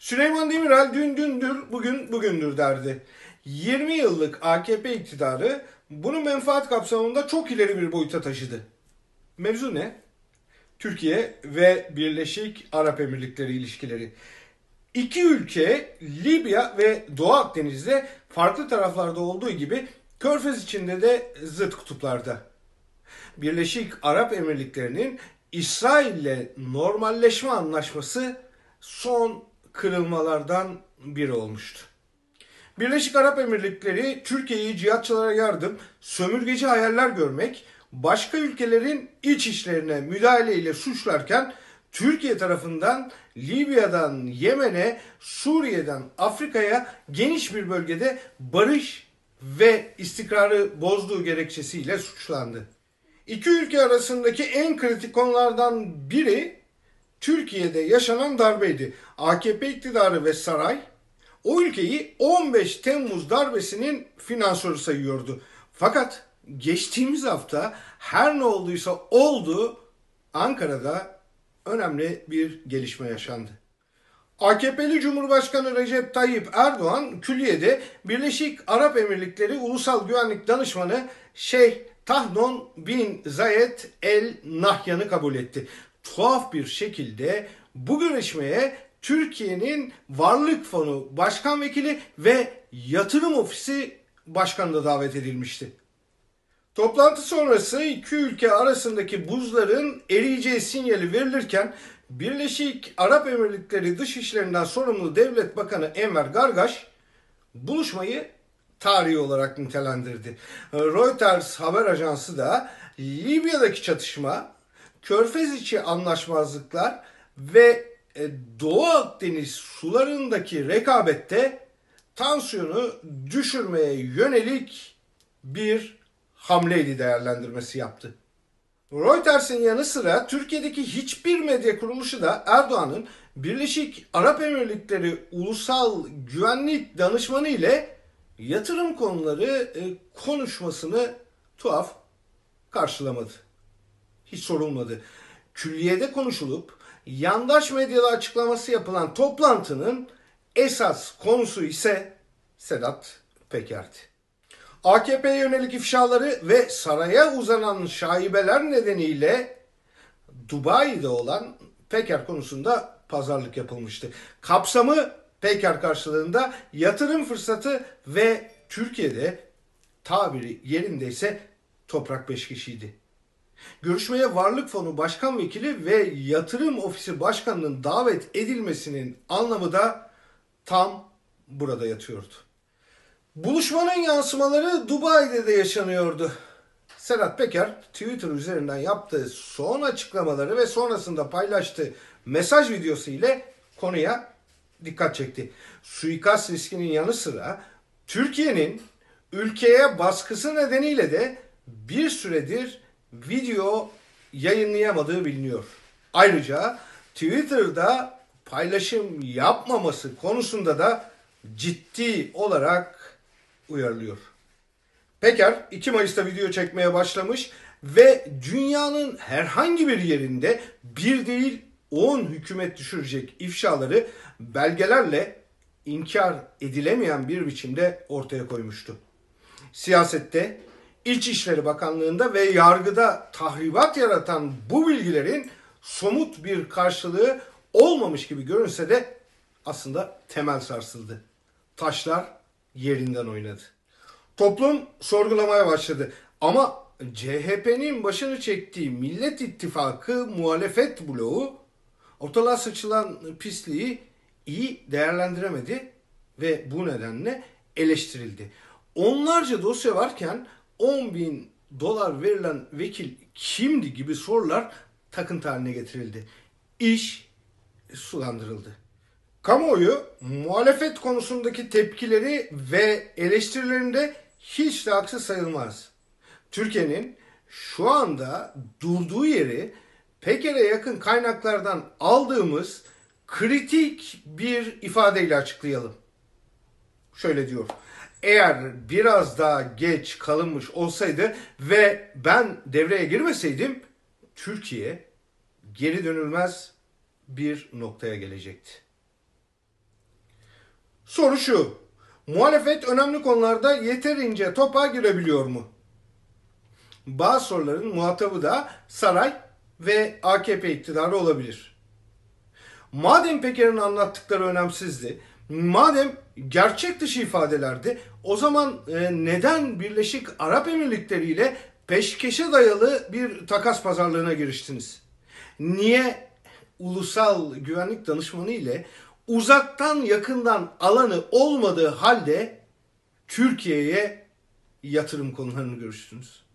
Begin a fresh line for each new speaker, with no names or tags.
Süleyman Demirel dün dündür, bugün bugündür derdi. 20 yıllık AKP iktidarı bunu menfaat kapsamında çok ileri bir boyuta taşıdı. Mevzu ne? Türkiye ve Birleşik Arap Emirlikleri ilişkileri. İki ülke Libya ve Doğu Akdeniz'de farklı taraflarda olduğu gibi Körfez içinde de zıt kutuplarda. Birleşik Arap Emirlikleri'nin İsrail ile normalleşme anlaşması son kırılmalardan biri olmuştu. Birleşik Arap Emirlikleri Türkiye'yi cihatçılara yardım, sömürgeci hayaller görmek, başka ülkelerin iç işlerine müdahale ile suçlarken Türkiye tarafından Libya'dan Yemen'e, Suriye'den Afrika'ya geniş bir bölgede barış ve istikrarı bozduğu gerekçesiyle suçlandı. İki ülke arasındaki en kritik konulardan biri Türkiye'de yaşanan darbeydi. AKP iktidarı ve saray o ülkeyi 15 Temmuz darbesinin finansörü sayıyordu. Fakat geçtiğimiz hafta her ne olduysa oldu Ankara'da önemli bir gelişme yaşandı. AKP'li Cumhurbaşkanı Recep Tayyip Erdoğan külliyede Birleşik Arap Emirlikleri Ulusal Güvenlik Danışmanı Şeyh Tahnon bin Zayed El Nahyan'ı kabul etti. Tuhaf bir şekilde bu görüşmeye Türkiye'nin Varlık Fonu Başkan Vekili ve Yatırım Ofisi Başkanı da davet edilmişti. Toplantı sonrası iki ülke arasındaki buzların eriyeceği sinyali verilirken Birleşik Arap Emirlikleri Dışişlerinden sorumlu Devlet Bakanı Enver Gargaş buluşmayı tarihi olarak nitelendirdi. Reuters haber ajansı da Libya'daki çatışma, Körfez içi anlaşmazlıklar ve e, Doğu Akdeniz sularındaki rekabette tansiyonu düşürmeye yönelik bir hamleydi değerlendirmesi yaptı. Reuters'in yanı sıra Türkiye'deki hiçbir medya kuruluşu da Erdoğan'ın Birleşik Arap Emirlikleri Ulusal Güvenlik Danışmanı ile yatırım konuları e, konuşmasını tuhaf karşılamadı. Hiç sorulmadı. Külliyede konuşulup yandaş medyada açıklaması yapılan toplantının esas konusu ise Sedat Peker'di. AKP'ye yönelik ifşaları ve saraya uzanan şaibeler nedeniyle Dubai'de olan Peker konusunda pazarlık yapılmıştı. Kapsamı Peker karşılığında yatırım fırsatı ve Türkiye'de tabiri yerindeyse toprak beş kişiydi. Görüşmeye Varlık Fonu Başkan Vekili ve Yatırım Ofisi Başkanı'nın davet edilmesinin anlamı da tam burada yatıyordu. Buluşmanın yansımaları Dubai'de de yaşanıyordu. Sedat Peker Twitter üzerinden yaptığı son açıklamaları ve sonrasında paylaştığı mesaj videosu ile konuya dikkat çekti. Suikast riskinin yanı sıra Türkiye'nin ülkeye baskısı nedeniyle de bir süredir video yayınlayamadığı biliniyor. Ayrıca Twitter'da paylaşım yapmaması konusunda da ciddi olarak uyarılıyor. Peker 2 Mayıs'ta video çekmeye başlamış ve dünyanın herhangi bir yerinde bir değil 10 hükümet düşürecek ifşaları belgelerle inkar edilemeyen bir biçimde ortaya koymuştu. Siyasette, İçişleri Bakanlığı'nda ve yargıda tahribat yaratan bu bilgilerin somut bir karşılığı olmamış gibi görünse de aslında temel sarsıldı. Taşlar yerinden oynadı. Toplum sorgulamaya başladı. Ama CHP'nin başını çektiği Millet İttifakı muhalefet bloğu ortalığa sıçılan pisliği iyi değerlendiremedi ve bu nedenle eleştirildi. Onlarca dosya varken 10 bin dolar verilen vekil kimdi gibi sorular takıntı haline getirildi. İş sulandırıldı. Kamuoyu muhalefet konusundaki tepkileri ve eleştirilerinde hiç de haksız sayılmaz. Türkiye'nin şu anda durduğu yeri Peker'e yakın kaynaklardan aldığımız kritik bir ifadeyle açıklayalım. Şöyle diyor. Eğer biraz daha geç kalınmış olsaydı ve ben devreye girmeseydim Türkiye geri dönülmez bir noktaya gelecekti. Soru şu. Muhalefet önemli konularda yeterince topa girebiliyor mu? Bazı soruların muhatabı da saray ve AKP iktidarı olabilir. Madem Peker'in anlattıkları önemsizdi, madem gerçek dışı ifadelerdi, o zaman e, neden Birleşik Arap Emirlikleri ile peşkeşe dayalı bir takas pazarlığına giriştiniz? Niye ulusal güvenlik danışmanı ile uzaktan yakından alanı olmadığı halde Türkiye'ye yatırım konularını görüştünüz?